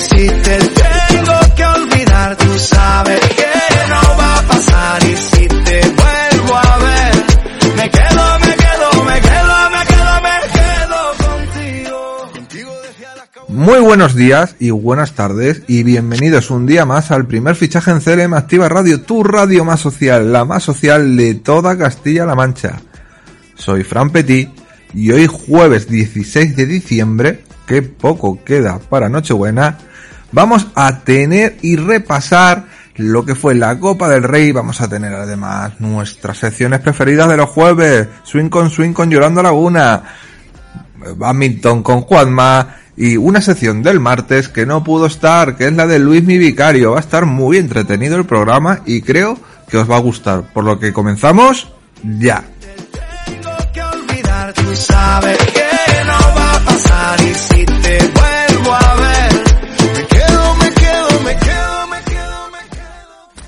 si te tengo que olvidar, tú sabes que no va a pasar. Y si te vuelvo a ver, me quedo, me quedo, me quedo, me quedo, me quedo contigo. Muy buenos días y buenas tardes y bienvenidos un día más al primer fichaje en CLM Activa Radio, tu radio más social, la más social de toda Castilla-La Mancha. Soy Fran Petit y hoy jueves 16 de diciembre, que poco queda para Nochebuena, vamos a tener y repasar lo que fue la Copa del Rey. Vamos a tener además nuestras secciones preferidas de los jueves, Swing con Swing con Yolanda Laguna, badminton con Juanma y una sección del martes que no pudo estar, que es la de Luis Mi Vicario. Va a estar muy entretenido el programa y creo que os va a gustar. Por lo que comenzamos ya.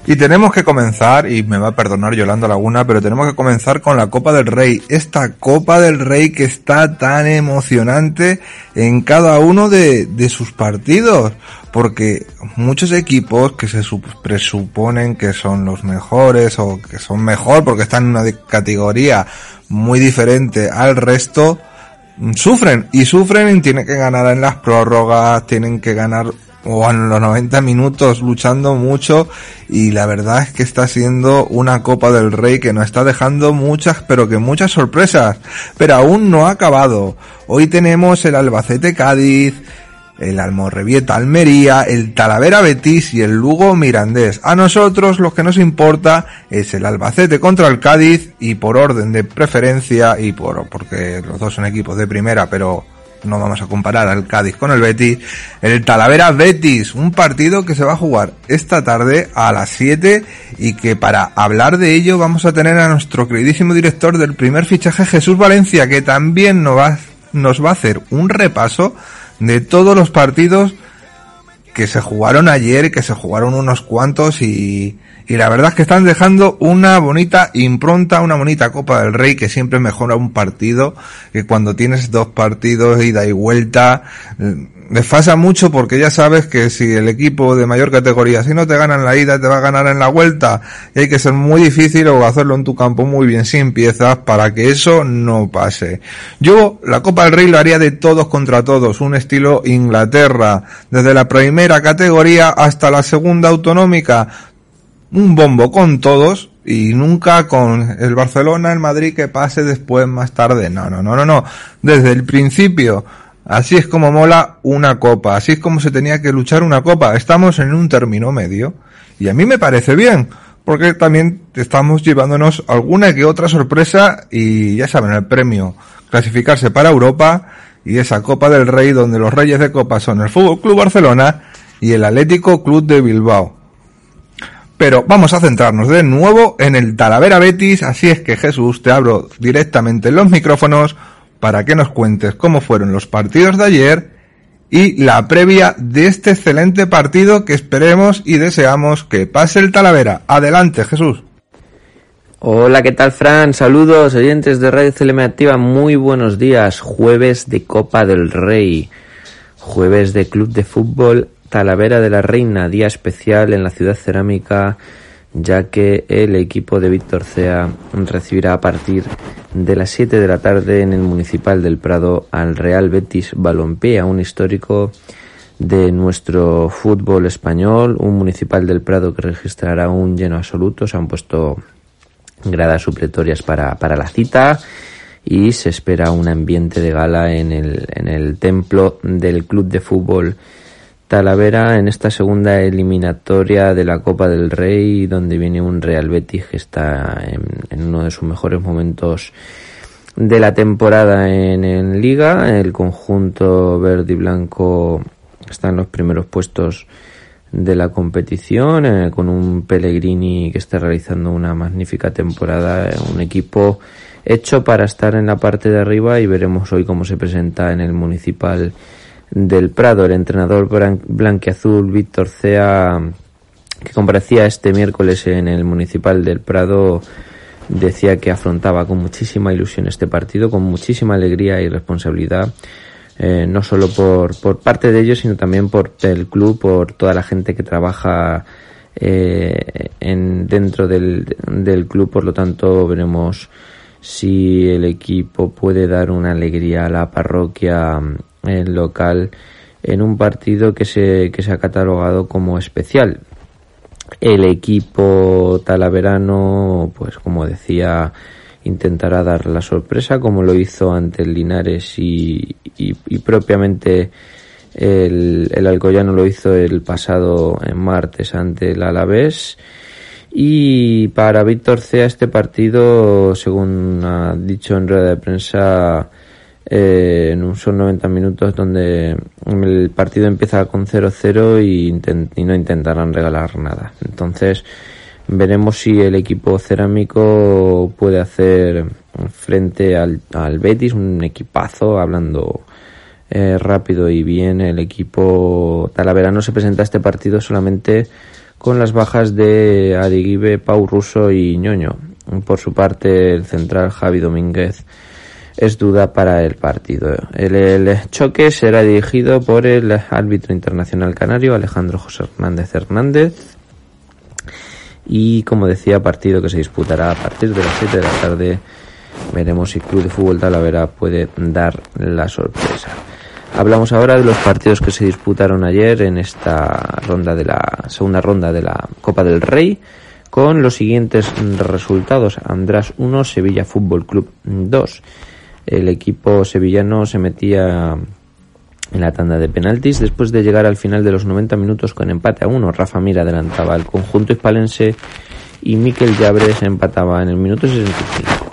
Y tenemos que comenzar, y me va a perdonar Yolanda Laguna, pero tenemos que comenzar con la Copa del Rey. Esta Copa del Rey que está tan emocionante en cada uno de, de sus partidos. Porque muchos equipos que se sup- presuponen que son los mejores o que son mejor porque están en una categoría muy diferente al resto, sufren y sufren y tienen que ganar en las prórrogas, tienen que ganar o en los 90 minutos luchando mucho y la verdad es que está siendo una Copa del Rey que nos está dejando muchas, pero que muchas sorpresas, pero aún no ha acabado. Hoy tenemos el Albacete Cádiz, el Almorrevieta Almería, el Talavera Betis y el Lugo Mirandés. A nosotros lo que nos importa es el Albacete contra el Cádiz y por orden de preferencia y por porque los dos son equipos de primera, pero no vamos a comparar al Cádiz con el Betis, el Talavera Betis, un partido que se va a jugar esta tarde a las 7 y que para hablar de ello vamos a tener a nuestro queridísimo director del primer fichaje Jesús Valencia que también nos va, nos va a hacer un repaso de todos los partidos que se jugaron ayer, que se jugaron unos cuantos y, y la verdad es que están dejando una bonita impronta, una bonita Copa del Rey que siempre mejora un partido, que cuando tienes dos partidos ida y vuelta, desfasa mucho porque ya sabes que si el equipo de mayor categoría, si no te ganan la ida, te va a ganar en la vuelta y hay que ser muy difícil o hacerlo en tu campo muy bien sin piezas para que eso no pase. Yo la Copa del Rey lo haría de todos contra todos, un estilo Inglaterra, desde la primera categoría hasta la segunda autonómica, un bombo con todos y nunca con el Barcelona, el Madrid que pase después más tarde. No, no, no, no, no. Desde el principio. Así es como mola una copa, así es como se tenía que luchar una copa. Estamos en un término medio y a mí me parece bien, porque también estamos llevándonos alguna que otra sorpresa y ya saben el premio, clasificarse para Europa y esa Copa del Rey donde los reyes de copa son el Fútbol Club Barcelona y el Atlético Club de Bilbao. Pero vamos a centrarnos de nuevo en el Talavera Betis, así es que Jesús, te abro directamente los micrófonos para que nos cuentes cómo fueron los partidos de ayer y la previa de este excelente partido que esperemos y deseamos que pase el Talavera. Adelante, Jesús. Hola, ¿qué tal, Fran? Saludos, oyentes de Radio CLM Activa. Muy buenos días. Jueves de Copa del Rey. Jueves de Club de Fútbol Talavera de la Reina. Día especial en la ciudad cerámica, ya que el equipo de Víctor Cea recibirá a partir de las 7 de la tarde en el Municipal del Prado al Real Betis Balompié, un histórico de nuestro fútbol español, un Municipal del Prado que registrará un lleno absoluto. Se han puesto gradas supletorias para, para la cita y se espera un ambiente de gala en el, en el templo del Club de Fútbol Talavera en esta segunda eliminatoria de la Copa del Rey donde viene un Real Betis que está en, uno de sus mejores momentos de la temporada en, en Liga. El conjunto verde y blanco está en los primeros puestos de la competición, eh, con un Pellegrini que está realizando una magnífica temporada, un equipo hecho para estar en la parte de arriba y veremos hoy cómo se presenta en el municipal del Prado. El entrenador blanqueazul Víctor Cea, que comparecía este miércoles en el municipal del Prado, decía que afrontaba con muchísima ilusión este partido, con muchísima alegría y responsabilidad eh, no solo por, por parte de ellos, sino también por el club, por toda la gente que trabaja eh, en, dentro del, del club. Por lo tanto, veremos si el equipo puede dar una alegría a la parroquia el local en un partido que se, que se ha catalogado como especial. El equipo talaverano, pues como decía, intentará dar la sorpresa como lo hizo ante el Linares y, y, propiamente el, el, Alcoyano lo hizo el pasado en martes ante el Alavés. Y para Víctor Cea este partido, según ha dicho en rueda de prensa, eh, son 90 minutos donde el partido empieza con 0-0 y, no intentarán regalar nada. Entonces, Veremos si el equipo cerámico puede hacer frente al, al Betis, un equipazo, hablando eh, rápido y bien. El equipo talaverano se presenta a este partido solamente con las bajas de Adiguibe, Pau Russo y Ñoño. Por su parte, el central Javi Domínguez es duda para el partido. El, choque será dirigido por el árbitro internacional canario Alejandro José Hernández Hernández y como decía, partido que se disputará a partir de las 7 de la tarde. Veremos si Club de Fútbol Talavera puede dar la sorpresa. Hablamos ahora de los partidos que se disputaron ayer en esta ronda de la segunda ronda de la Copa del Rey con los siguientes resultados. András 1, Sevilla Fútbol Club 2. El equipo sevillano se metía en la tanda de penaltis. Después de llegar al final de los 90 minutos con empate a uno, Rafa Mir adelantaba al conjunto hispalense y Miquel Llabres empataba en el minuto 65.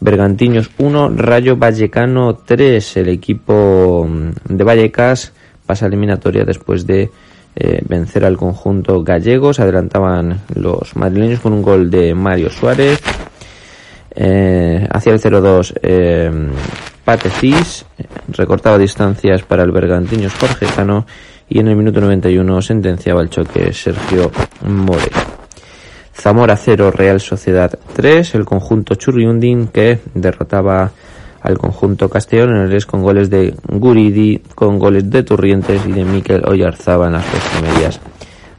Bergantiños 1, Rayo Vallecano 3. El equipo de Vallecas pasa eliminatoria después de eh, vencer al conjunto gallego. Se adelantaban los madrileños con un gol de Mario Suárez. Eh, hacia el 0-2 eh, recortaba distancias para el Bergantiños Jorge Cano y en el minuto 91 sentenciaba el choque Sergio More. Zamora 0, Real Sociedad 3, el conjunto Churriundin que derrotaba al conjunto Castellón en el con goles de Guridi, con goles de Turrientes y de Miquel Oyarzaba en las dos medias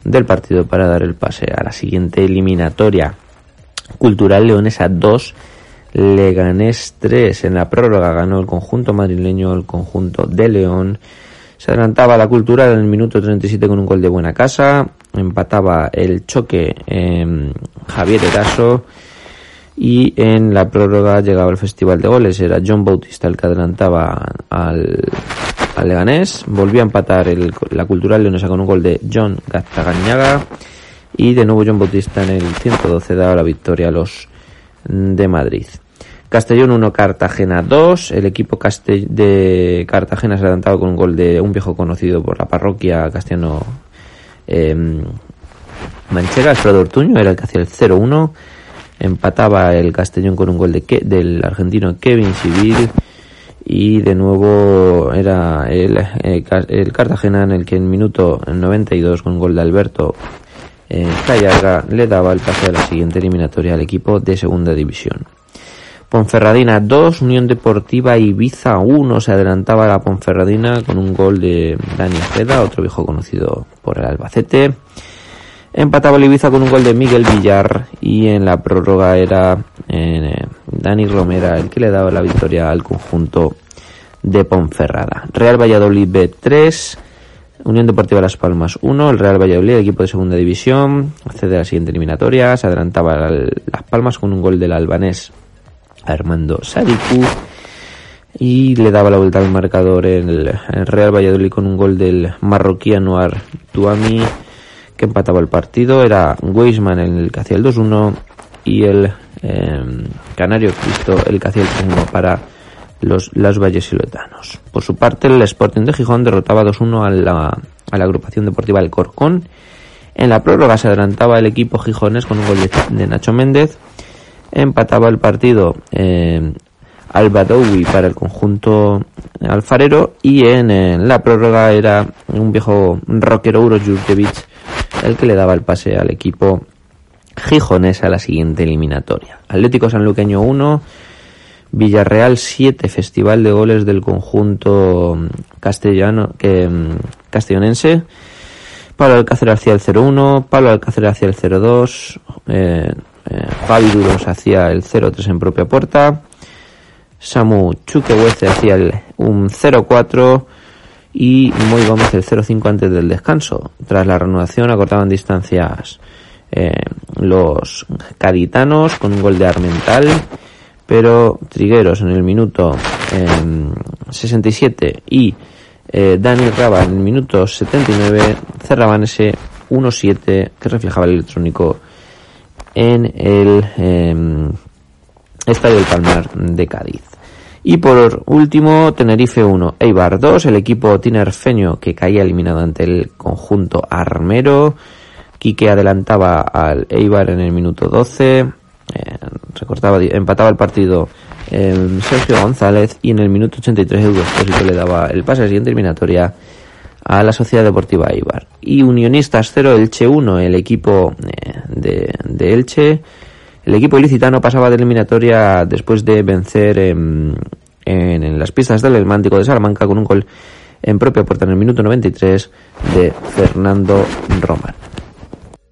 del partido para dar el pase a la siguiente eliminatoria. Cultural Leonesa 2, Leganés 3. En la prórroga ganó el conjunto madrileño, el conjunto de León. Se adelantaba la cultura en el minuto 37 con un gol de buena casa. Empataba el choque Javier Eraso. Y en la prórroga llegaba el festival de goles. Era John Bautista el que adelantaba al, Leganés. Volvió a empatar el, la cultural leonesa con un gol de John Gaztagañaga. Y de nuevo John Bautista en el 112 daba la victoria a los de Madrid. Castellón 1, Cartagena 2. El equipo de Cartagena se ha adelantado con un gol de un viejo conocido por la parroquia castellano eh, Manchega, Alfredo Ortuño, era el que hacía el 0-1. Empataba el Castellón con un gol de del argentino Kevin Civil. Y de nuevo era el, eh, el Cartagena en el que en minuto 92 con un gol de Alberto eh, le daba el pase a la siguiente eliminatoria al equipo de segunda división. Ponferradina 2, Unión Deportiva Ibiza 1, se adelantaba la Ponferradina con un gol de Dani Ojeda, otro viejo conocido por el Albacete. Empataba el Ibiza con un gol de Miguel Villar y en la prórroga era eh, Dani Romera el que le daba la victoria al conjunto de Ponferrada. Real Valladolid B3, Unión Deportiva Las Palmas 1, el Real Valladolid, equipo de segunda división, accede a la siguiente eliminatoria, se adelantaba Las Palmas con un gol del albanés Armando Sadiku y le daba la vuelta al marcador el, el Real Valladolid con un gol del marroquí Anuar Tuami que empataba el partido, era Weisman el que hacía el 2-1 y el em, Canario Cristo el que hacía el 3-1 para los, los vallesiletanos. Por su parte, el Sporting de Gijón derrotaba 2-1 a la, a la agrupación deportiva El Corcón. En la prórroga se adelantaba el equipo gijones con un gol de Nacho Méndez. Empataba el partido eh, Albadoui para el conjunto alfarero y en, la prórroga era un viejo rockero Uro el que le daba el pase al equipo gijones a la siguiente eliminatoria. Atlético Sanluqueño 1, Villarreal 7, Festival de Goles del conjunto castellano, que, castellonense. Pablo Alcácer hacia el 0-1, Pablo Alcácer hacia el 0-2, eh, eh, Duros hacia el 0-3 en propia puerta, Samu Chuquehuece hacia el un 0-4 y Moy Gómez el 0-5 antes del descanso. Tras la reanudación acortaban distancias eh, los caditanos con un gol de Armental pero Trigueros en el minuto 67 em, y eh, Dani Raba en el minuto 79 cerraban ese 1-7 que reflejaba el electrónico en el eh, Estadio del Palmar de Cádiz. Y por último, Tenerife 1, Eibar 2, el equipo tinerfeño que caía eliminado ante el conjunto armero. Quique adelantaba al Eibar en el minuto 12, eh, recortaba, empataba el partido eh, Sergio González y en el minuto 83 Edu que le daba el pase a siguiente eliminatoria a la Sociedad Deportiva Ibar. Y Unionistas 0, Elche 1, el equipo eh, de, Elche. El equipo ilicitano pasaba de eliminatoria después de vencer en, en, las pistas del Elmántico de Salamanca con un gol en propia puerta en el minuto 93 de Fernando Román.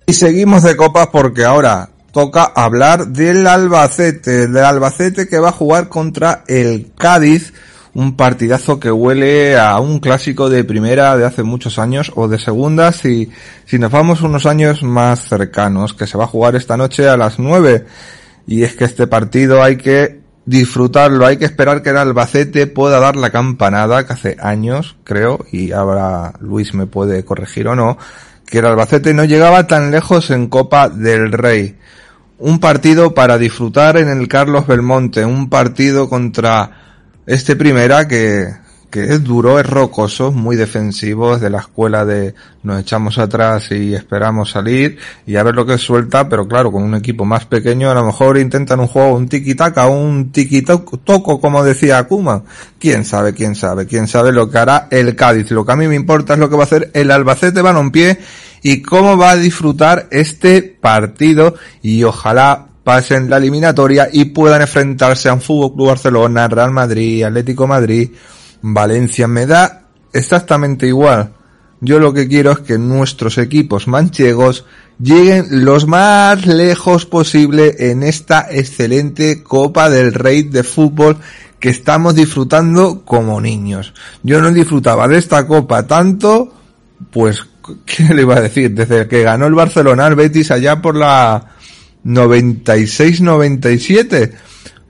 Y seguimos de copas porque ahora toca hablar del Albacete, del Albacete que va a jugar contra el Cádiz, un partidazo que huele a un clásico de primera de hace muchos años o de segunda si, si nos vamos unos años más cercanos, que se va a jugar esta noche a las nueve. Y es que este partido hay que disfrutarlo, hay que esperar que el Albacete pueda dar la campanada, que hace años, creo, y ahora Luis me puede corregir o no, que el Albacete no llegaba tan lejos en Copa del Rey un partido para disfrutar en el Carlos Belmonte, un partido contra este primera que, que es duro, es rocoso, muy defensivo, es de la escuela de nos echamos atrás y esperamos salir y a ver lo que suelta, pero claro, con un equipo más pequeño a lo mejor intentan un juego, un tiki-taka, un tiki-toco, como decía Akuma. Quién sabe, quién sabe, quién sabe lo que hará el Cádiz. Lo que a mí me importa es lo que va a hacer el Albacete Balompié y cómo va a disfrutar este partido y ojalá pasen la eliminatoria y puedan enfrentarse a un Fútbol Club Barcelona, Real Madrid, Atlético Madrid, Valencia. Me da exactamente igual. Yo lo que quiero es que nuestros equipos manchegos lleguen los más lejos posible en esta excelente Copa del Rey de fútbol que estamos disfrutando como niños. Yo no disfrutaba de esta copa tanto, pues ¿qué le iba a decir? Desde que ganó el Barcelona al Betis allá por la 96-97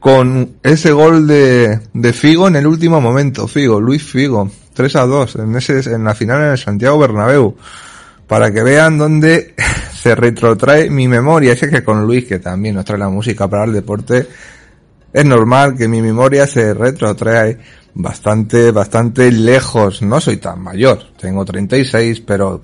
con ese gol de, de Figo en el último momento. Figo, Luis Figo, 3 a 2 en, ese, en la final en el Santiago Bernabéu. Para que vean dónde se retrotrae mi memoria. Es que con Luis, que también nos trae la música para el deporte, es normal que mi memoria se retrotrae bastante, bastante lejos. No soy tan mayor, tengo 36, pero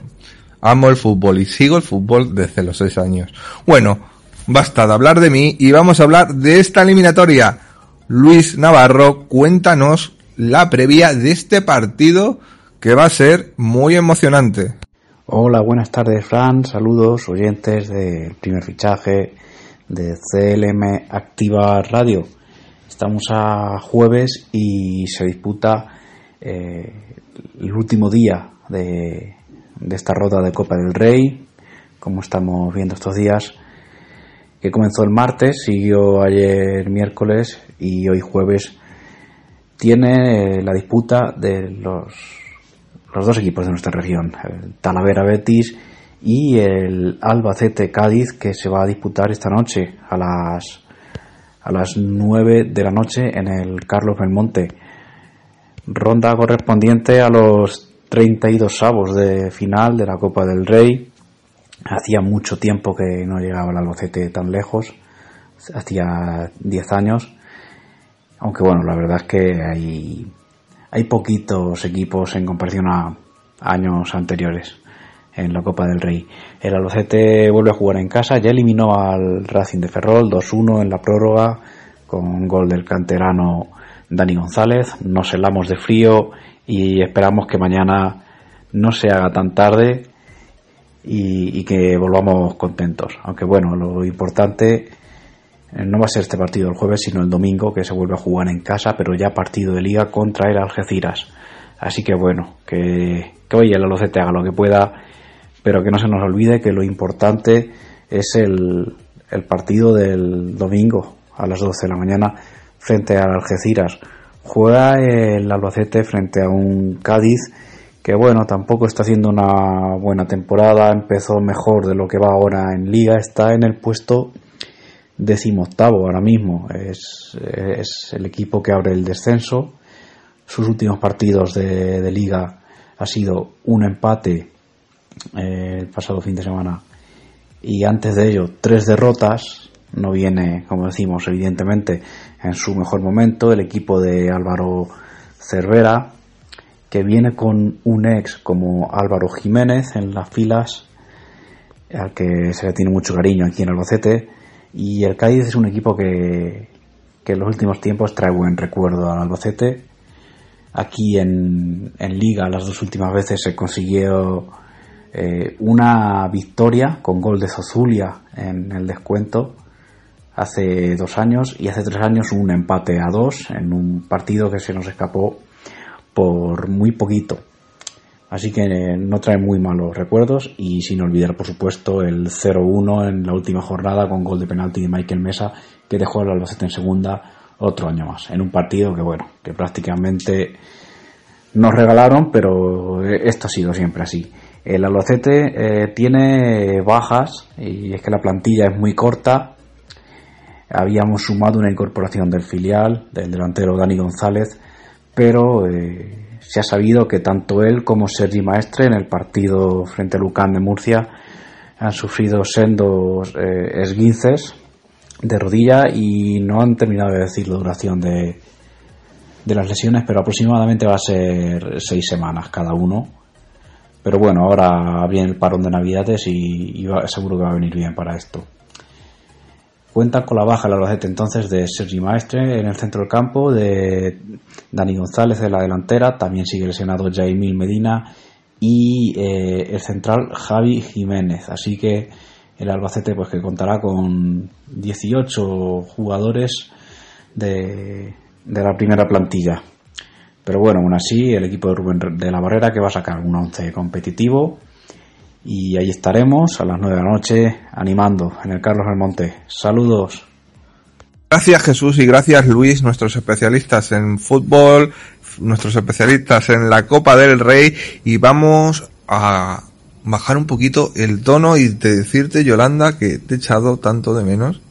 amo el fútbol y sigo el fútbol desde los 6 años. Bueno, basta de hablar de mí y vamos a hablar de esta eliminatoria. Luis Navarro, cuéntanos la previa de este partido que va a ser muy emocionante. Hola, buenas tardes, Fran. Saludos, oyentes del primer fichaje de CLM Activa Radio. Estamos a jueves y se disputa eh, el último día de, esta rueda de Copa del Rey, como estamos viendo estos días, que comenzó el martes, siguió ayer miércoles y hoy jueves tiene eh, la disputa de los, los dos equipos de nuestra región, el Talavera Betis y el Albacete Cádiz, que se va a disputar esta noche a las a las 9 de la noche en el Carlos Belmonte. Ronda correspondiente a los 32 avos de final de la Copa del Rey. Hacía mucho tiempo que no llegaba el Albacete tan lejos, hacía 10 años. Aunque bueno, la verdad es que hay, hay poquitos equipos en comparación a años anteriores en la Copa del Rey. El Albacete vuelve a jugar en casa, ya eliminó al Racing de Ferrol 2-1 en la prórroga con gol del canterano Dani González. Nos helamos de frío y esperamos que mañana no se haga tan tarde y, que volvamos contentos. Aunque bueno, lo importante eh, no va a ser este partido el jueves, sino el domingo, que se vuelve a jugar en casa, pero ya partido de liga contra el Algeciras. Así que bueno, que, que hoy el Albacete haga lo que pueda pero que no se nos olvide que lo importante es el, el partido del domingo a las 12 de la mañana frente al Algeciras. Juega el Albacete frente a un Cádiz que bueno, tampoco está haciendo una buena temporada, empezó mejor de lo que va ahora en liga, está en el puesto decimoctavo ahora mismo, es, es el equipo que abre el descenso, sus últimos partidos de, de liga ha sido un empate eh, el pasado fin de semana. Y antes de ello tres derrotas, no viene, como decimos, evidentemente en su mejor momento el equipo de Álvaro Cervera, que viene con un ex como Álvaro Jiménez en las filas, al que se le tiene mucho cariño aquí en Albacete, y el Cádiz es un equipo que, que en los últimos tiempos trae buen recuerdo al Albacete. Aquí en, en Liga las dos últimas veces se consiguió eh, una victoria con gol de Zozulia en el descuento hace dos años y hace tres años un empate a dos en un partido que se nos escapó por muy poquito. Así que no trae muy malos recuerdos y sin olvidar por supuesto el 0-1 en la última jornada con gol de penalti de Michael Mesa que dejó al Albacete en segunda otro año más. En un partido que bueno, que prácticamente nos regalaron, pero esto ha sido siempre así. El Albacete eh, tiene bajas y es que la plantilla es muy corta. Habíamos sumado una incorporación del filial, del delantero Dani González, pero eh, se ha sabido que tanto él como Sergi Maestre en el partido frente a Lucán de Murcia han sufrido sendos eh, esguinces de rodilla y no han terminado de decir la duración de, de las lesiones, pero aproximadamente va a ser seis semanas cada uno pero bueno, ahora viene el parón de Navidades y, seguro que va a venir bien para esto. Cuentan con la baja el Albacete entonces de Sergi Maestre en el centro del campo, de Dani González en la delantera, también sigue lesionado Jaimil Medina y eh, el central Javi Jiménez. Así que el Albacete pues que contará con 18 jugadores de, de la primera plantilla. Pero bueno, aún así, el equipo de Rubén de la Barrera que va a sacar un 11 competitivo. Y ahí estaremos a las 9 de la noche animando en el Carlos Almonte. Saludos. Gracias Jesús y gracias Luis, nuestros especialistas en fútbol, nuestros especialistas en la Copa del Rey y vamos a bajar un poquito el tono y de decirte Yolanda que te he echado tanto de menos.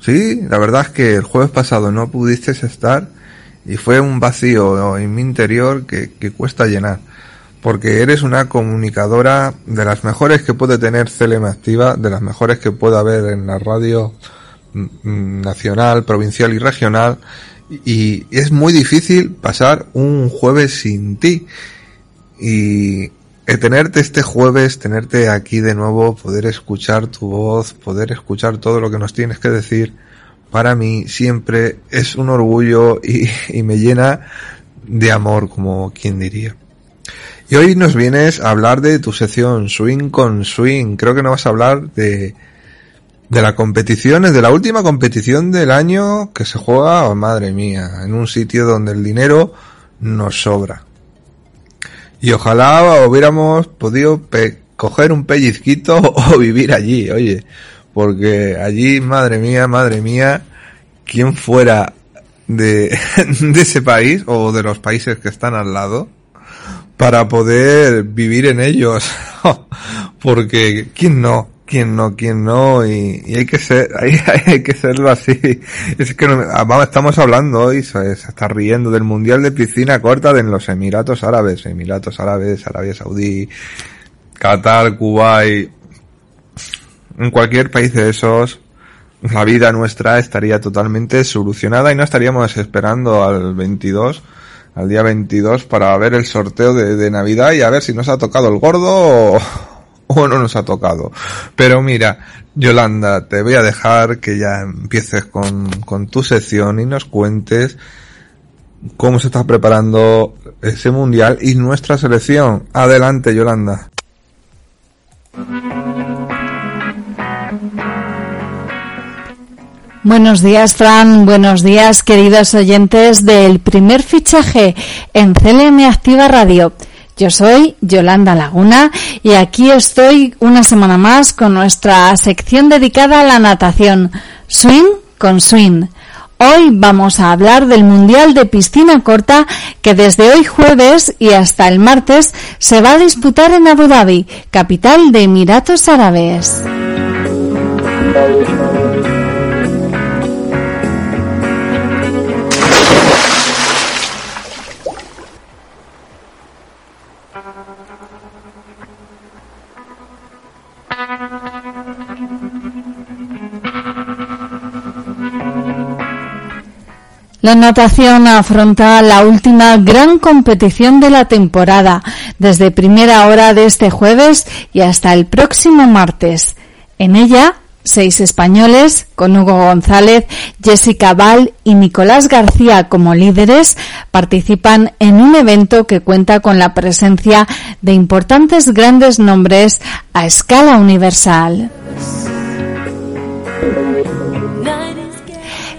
Sí, la verdad es que el jueves pasado no pudiste estar y fue un vacío en mi interior que, cuesta llenar. Porque eres una comunicadora de las mejores que puede tener CLM Activa, de las mejores que puede haber en la radio mm, mm, nacional, provincial y regional. Y es muy difícil pasar un jueves sin ti. Y tenerte este jueves, tenerte aquí de nuevo, poder escuchar tu voz, poder escuchar todo lo que nos tienes que decir, para mí siempre es un orgullo y, me llena de amor, como quien diría. Y hoy nos vienes a hablar de tu sección Swing con Swing. Creo que nos vas a hablar de, de la competición, de la última competición del año que se juega, oh, madre mía, en un sitio donde el dinero nos sobra. Y ojalá hubiéramos podido coger un pellizquito o vivir allí, oye porque allí, madre mía, madre mía, quien fuera de ese país o de los países que están al lado para poder vivir en ellos. porque, ¿quién no? ¿Quién no? ¿Quién no? Y, hay que ser, hay, que serlo así. Es que no, estamos hablando hoy, se, se, está riendo del Mundial de Piscina Corta de en los Emiratos Árabes, Emiratos Árabes, Arabia Saudí, Qatar, Kuwait, en cualquier país de esos la vida nuestra estaría totalmente solucionada y no estaríamos esperando al 22, al día 22 para ver el sorteo de, Navidad y a ver si nos ha tocado el gordo o, no nos ha tocado. Pero mira, Yolanda, te voy a dejar que ya empieces con, con tu sección y nos cuentes cómo se está preparando ese mundial y nuestra selección. Adelante, Yolanda. Buenos días, Fran. Buenos días, queridos oyentes del primer fichaje en CLM Activa Radio. Yo soy Yolanda Laguna y aquí estoy una semana más con nuestra sección dedicada a la natación, Swing con Swing. Hoy vamos a hablar del Mundial de Piscina Corta que desde hoy jueves y hasta el martes se va a disputar en Abu Dhabi, capital de Emiratos Árabes. La natación afronta la última gran competición de la temporada, desde primera hora de este jueves y hasta el próximo martes. En ella, seis españoles, con Hugo González, Jessica Val y Nicolás García como líderes, participan en un evento que cuenta con la presencia de importantes grandes nombres a escala universal.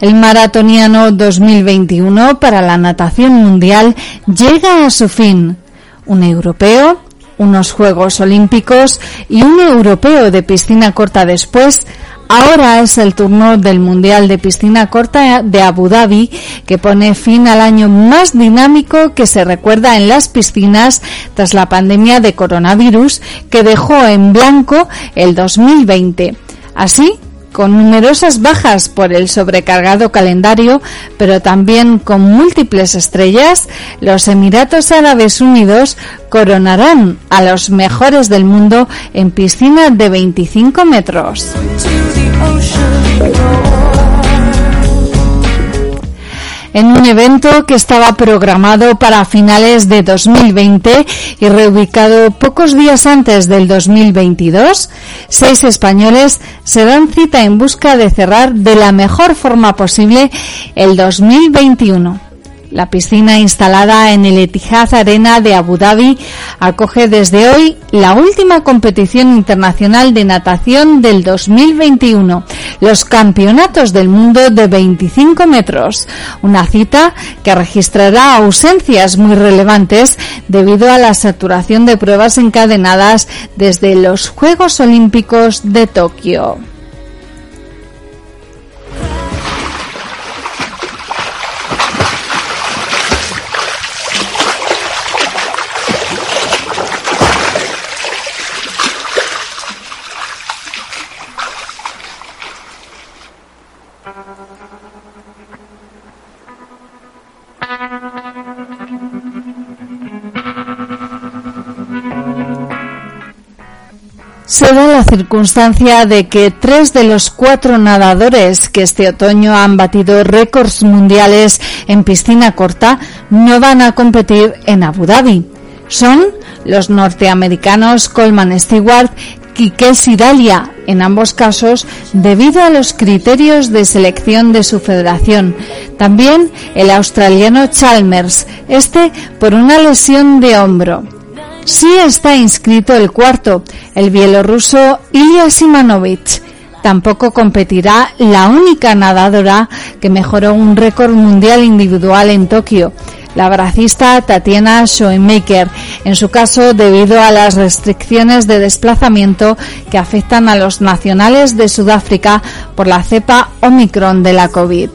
El maratoniano 2021 para la natación mundial llega a su fin. Un europeo, unos Juegos Olímpicos y un europeo de piscina corta después, Ahora es el turno del Mundial de Piscina Corta de Abu Dhabi, que pone fin al año más dinámico que se recuerda en las piscinas tras la pandemia de coronavirus que dejó en blanco el 2020. Así, con numerosas bajas por el sobrecargado calendario, pero también con múltiples estrellas, los Emiratos Árabes Unidos coronarán a los mejores del mundo en piscina de 25 metros. En un evento que estaba programado para finales de 2020 y reubicado pocos días antes del 2022, seis españoles se dan cita en busca de cerrar de la mejor forma posible el 2021. La piscina instalada en el Etihad Arena de Abu Dhabi acoge desde hoy la última competición internacional de natación del 2021, los Campeonatos del Mundo de 25 metros, una cita que registrará ausencias muy relevantes debido a la saturación de pruebas encadenadas desde los Juegos Olímpicos de Tokio. Se da la circunstancia de que tres de los cuatro nadadores que este otoño han batido récords mundiales en piscina corta no van a competir en Abu Dhabi. Son los norteamericanos Coleman Stewart y Kelsey Dalia, en ambos casos debido a los criterios de selección de su federación. También el australiano Chalmers, este por una lesión de hombro. Sí está inscrito el cuarto, el bielorruso Ilya Simanovich. Tampoco competirá la única nadadora que mejoró un récord mundial individual en Tokio, la bracista Tatiana Schoenmaker, en su caso debido a las restricciones de desplazamiento que afectan a los nacionales de Sudáfrica por la cepa Omicron de la COVID.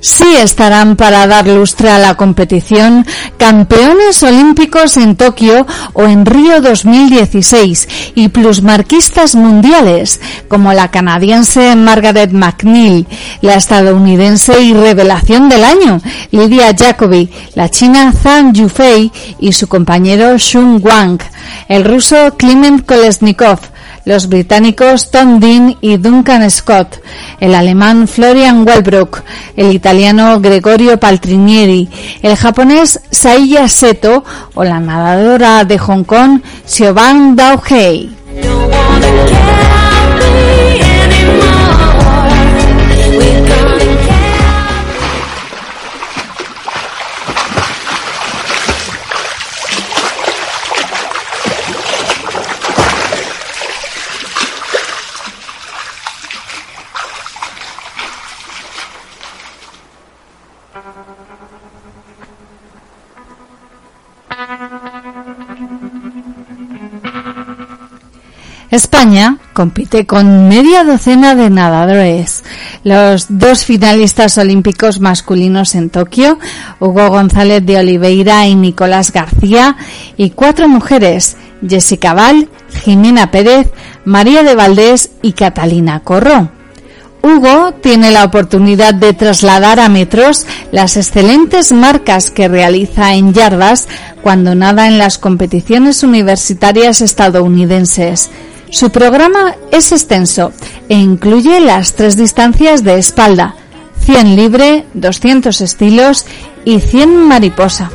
Sí estarán para dar lustre a la competición campeones olímpicos en Tokio o en Río 2016 y plusmarquistas mundiales como la canadiense Margaret McNeil, la estadounidense y revelación del año Lydia Jacobi, la china Zhang Yufei y su compañero Xun Wang, el ruso Kliment Kolesnikov, los británicos Tom Dean y Duncan Scott, el alemán Florian Wellbrook, el italiano Gregorio Paltrinieri, el japonés Saiya Seto o la nadadora de Hong Kong Siobhan Hei. España compite con media docena de nadadores. Los dos finalistas olímpicos masculinos en Tokio, Hugo González de Oliveira y Nicolás García, y cuatro mujeres, Jessica Val, Jimena Pérez, María de Valdés y Catalina Corro. Hugo tiene la oportunidad de trasladar a metros las excelentes marcas que realiza en yardas cuando nada en las competiciones universitarias estadounidenses. Su programa es extenso e incluye las tres distancias de espalda, 100 libre, 200 estilos y 100 mariposa.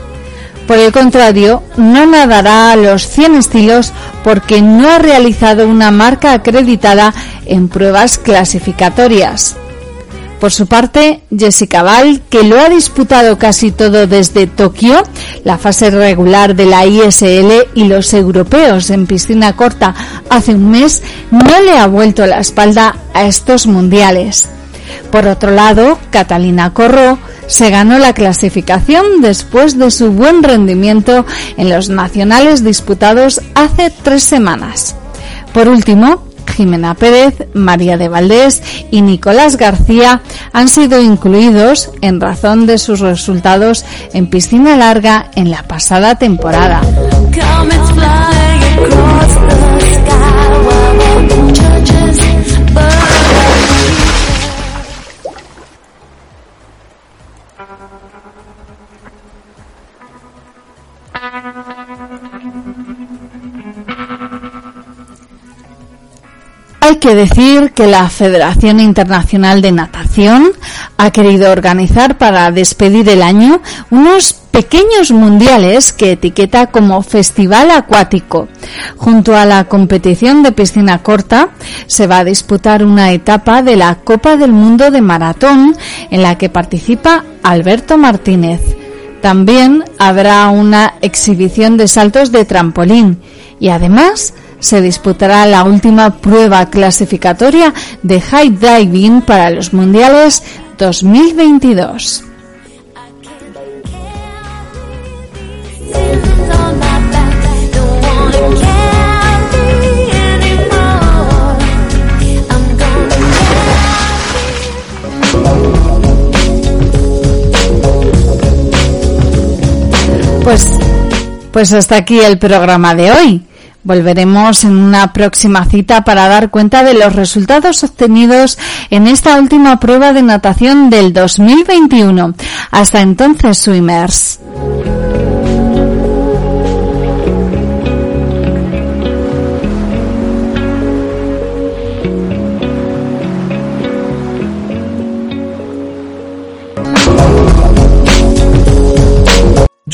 Por el contrario, no nadará a los 100 estilos porque no ha realizado una marca acreditada en pruebas clasificatorias. Por su parte, Jessica Val, que lo ha disputado casi todo desde Tokio, la fase regular de la ISL y los europeos en piscina corta hace un mes, no le ha vuelto la espalda a estos mundiales. Por otro lado, Catalina Corro se ganó la clasificación después de su buen rendimiento en los nacionales disputados hace tres semanas. Por último, Jimena Pérez, María de Valdés y Nicolás García han sido incluidos en razón de sus resultados en piscina larga en la pasada temporada. Hay que decir que la Federación Internacional de Natación ha querido organizar para despedir el año unos pequeños mundiales que etiqueta como Festival Acuático. Junto a la competición de piscina corta se va a disputar una etapa de la Copa del Mundo de Maratón en la que participa Alberto Martínez. También habrá una exhibición de saltos de trampolín y además se disputará la última prueba clasificatoria de high diving para los mundiales 2022. Pues, pues hasta aquí el programa de hoy. Volveremos en una próxima cita para dar cuenta de los resultados obtenidos en esta última prueba de natación del 2021. Hasta entonces, swimmers.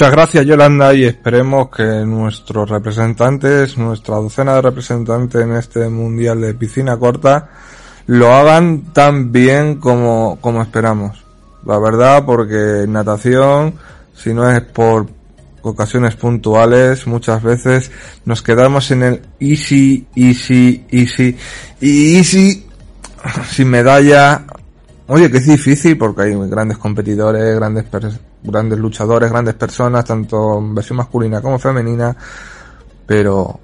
Muchas gracias Yolanda y esperemos que nuestros representantes, nuestra docena de representantes en este mundial de piscina corta, lo hagan tan bien como, como esperamos. La verdad, porque natación, si no es por ocasiones puntuales, muchas veces nos quedamos en el easy, easy, easy, y easy, sin medalla. Oye, que es difícil porque hay grandes competidores, grandes grandes luchadores, grandes personas, tanto en versión masculina como femenina, pero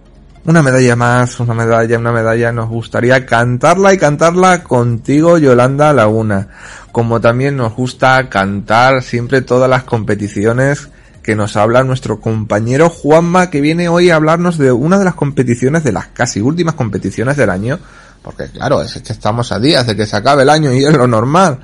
una medalla más, una medalla, una medalla, nos gustaría cantarla y cantarla contigo, Yolanda Laguna. como también nos gusta cantar siempre todas las competiciones que nos habla nuestro compañero Juanma, que viene hoy a hablarnos de una de las competiciones, de las casi últimas competiciones del año, porque claro, es que estamos a días de que se acabe el año y es lo normal,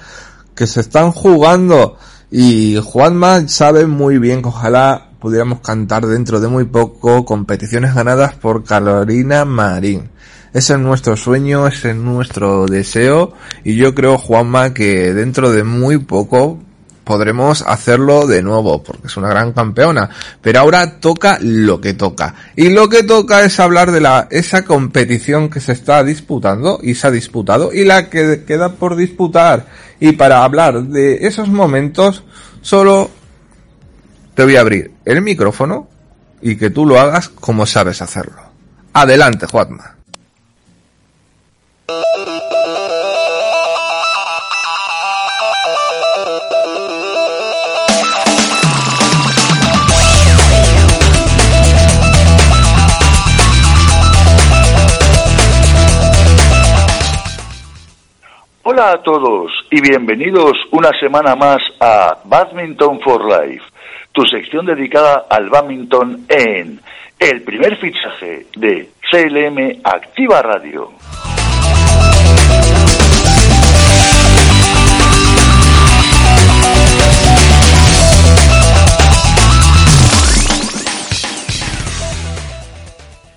que se están jugando y Juanma sabe muy bien que ojalá pudiéramos cantar dentro de muy poco competiciones ganadas por Carolina Marín. Ese es nuestro sueño, ese es nuestro deseo y yo creo, Juanma, que dentro de muy poco podremos hacerlo de nuevo, porque es una gran campeona. Pero ahora toca lo que toca. Y lo que toca es hablar de la, esa competición que se está disputando y se ha disputado y la que queda por disputar. Y para hablar de esos momentos, solo te voy a abrir el micrófono y que tú lo hagas como sabes hacerlo. Adelante, Juanma. Hola a todos y bienvenidos una semana más a Badminton for Life, tu sección dedicada al badminton en el primer fichaje de CLM Activa Radio.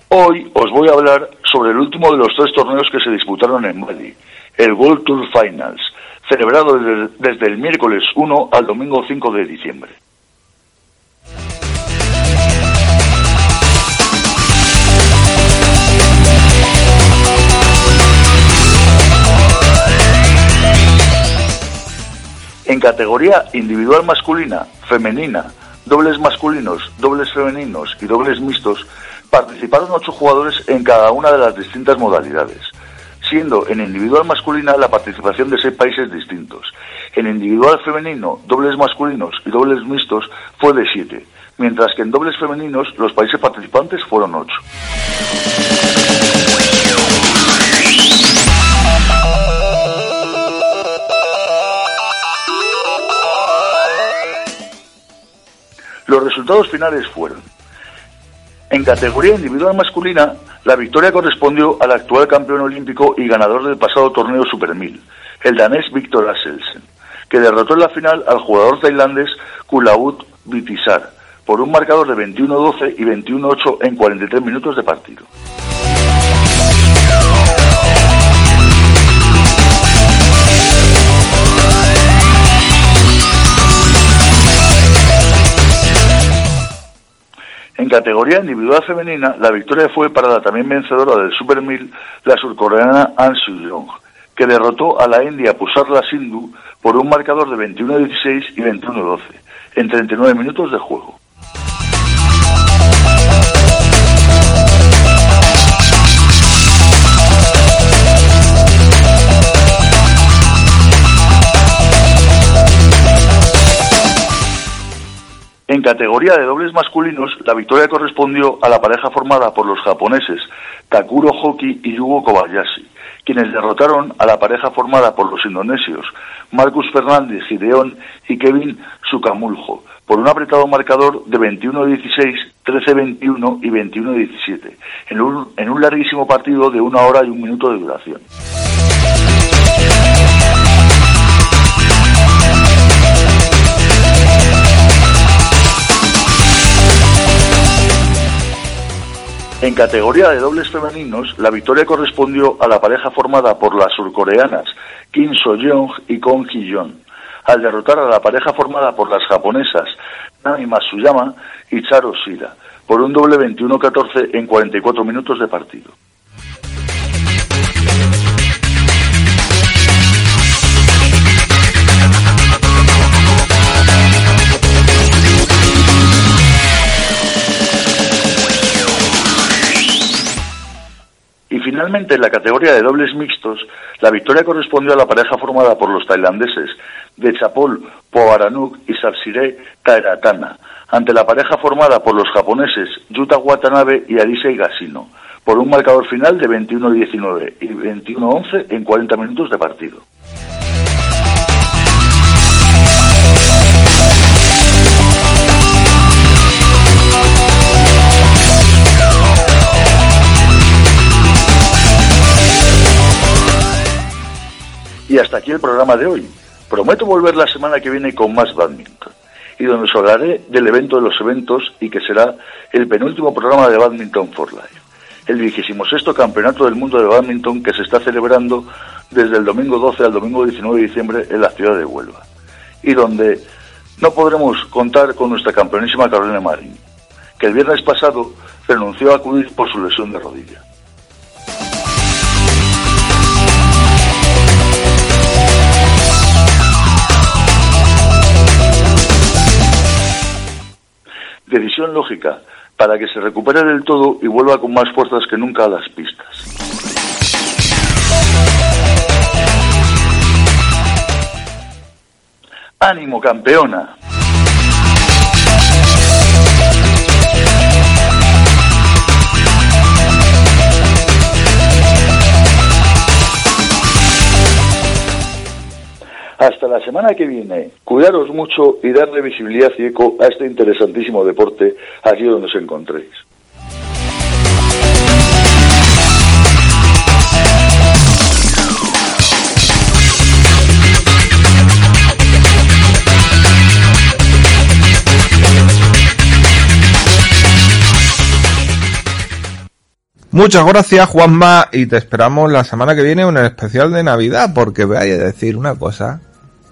Hoy os voy a hablar sobre el último de los tres torneos que se disputaron en Bali, el World Tour Finals, celebrado desde, el miércoles 1 al domingo 5 de diciembre. En categoría individual masculina, femenina, dobles masculinos, dobles femeninos y dobles mixtos, participaron ocho jugadores en cada una de las distintas modalidades, siendo en individual masculina la participación de seis países distintos. En individual femenino, dobles masculinos y dobles mixtos fue de siete, mientras que en dobles femeninos los países participantes fueron ocho. Los resultados finales fueron en categoría individual masculina, la victoria correspondió al actual campeón olímpico y ganador del pasado torneo Super 1000, el danés Victor Asselsen, que derrotó en la final al jugador tailandés Kulaut Vitisar por un marcador de 21-12 y 21-8 en 43 minutos de partido. En categoría individual femenina, la victoria fue para la también vencedora del Super 1000, la surcoreana An Soo-young, que derrotó a la india Pusarla Sindhu por un marcador de 21-16 y 21-12, en 39 minutos de juego. En categoría de dobles masculinos, la victoria correspondió a la pareja formada por los japoneses Takuro Hoki y Yugo Kobayashi, quienes derrotaron a la pareja formada por los indonesios Marcus Fernández Gideón y Kevin Sukamuljo, por un apretado marcador de 21-16, 13-21 y 21-17, en un, en un larguísimo partido de una hora y un minuto de duración. En categoría de dobles femeninos, la victoria correspondió a la pareja formada por las surcoreanas Kim So-young y Kong Hee-yeon, al derrotar a la pareja formada por las japonesas Nami Matsuyama y Charo Shira, por un doble 21-14 en 44 minutos de partido. Y finalmente, en la categoría de dobles mixtos, la victoria correspondió a la pareja formada por los tailandeses de Chapol Poaranuk y Sapsire Kaeratana, ante la pareja formada por los japoneses Yuta Watanabe y Arisei Gasino, por un marcador final de 21-19 y 21-11 en 40 minutos de partido. Hasta aquí el programa de hoy. Prometo volver la semana que viene con más badminton y donde os hablaré del evento de los eventos y que será el penúltimo programa de Badminton for Life, el vigésimo sexto campeonato del mundo de badminton que se está celebrando desde el domingo 12 al domingo 19 de diciembre en la ciudad de Huelva y donde no podremos contar con nuestra campeonísima Carolina Marín, que el viernes pasado renunció a acudir por su lesión de rodilla. Decisión lógica para que se recupere del todo y vuelva con más fuerzas que nunca a las pistas. ánimo campeona. Hasta la semana que viene, cuidaros mucho y darle visibilidad y eco a este interesantísimo deporte aquí donde os encontréis. Muchas gracias Juanma y te esperamos la semana que viene un especial de Navidad porque voy a decir una cosa.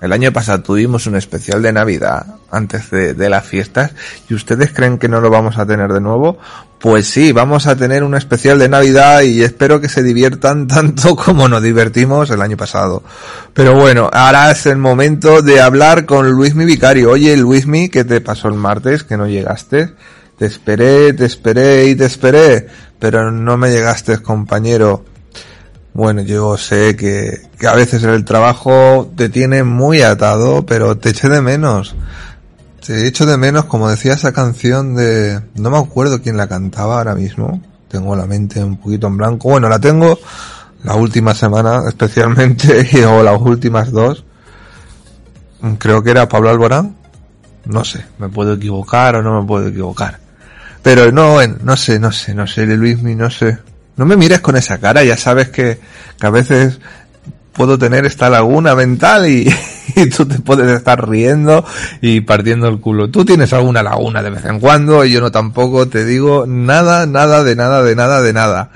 El año pasado tuvimos un especial de Navidad antes de, las fiestas y ustedes creen que no lo vamos a tener de nuevo. Pues sí, vamos a tener un especial de Navidad y espero que se diviertan tanto como nos divertimos el año pasado. Pero bueno, ahora es el momento de hablar con Luismi Vicario. Oye Luismi, ¿qué te pasó el martes que no llegaste? Te esperé, te esperé y te esperé, pero no me llegaste, compañero. Bueno, yo sé que, que a veces el trabajo te tiene muy atado, pero te eché de menos. Te echo de menos, como decía esa canción de... No me acuerdo quién la cantaba ahora mismo. Tengo la mente un poquito en blanco. Bueno, la tengo la última semana especialmente, o las últimas dos. Creo que era Pablo Alborán. No sé, me puedo equivocar o no me puedo equivocar. Pero no, no sé, no sé, no sé, Luismi, no sé. No me mires con esa cara, ya sabes que, que a veces puedo tener esta laguna mental y, y, tú te puedes estar riendo y partiendo el culo. Tú tienes alguna laguna de vez en cuando y yo no tampoco te digo nada, nada, de nada, de nada, de nada.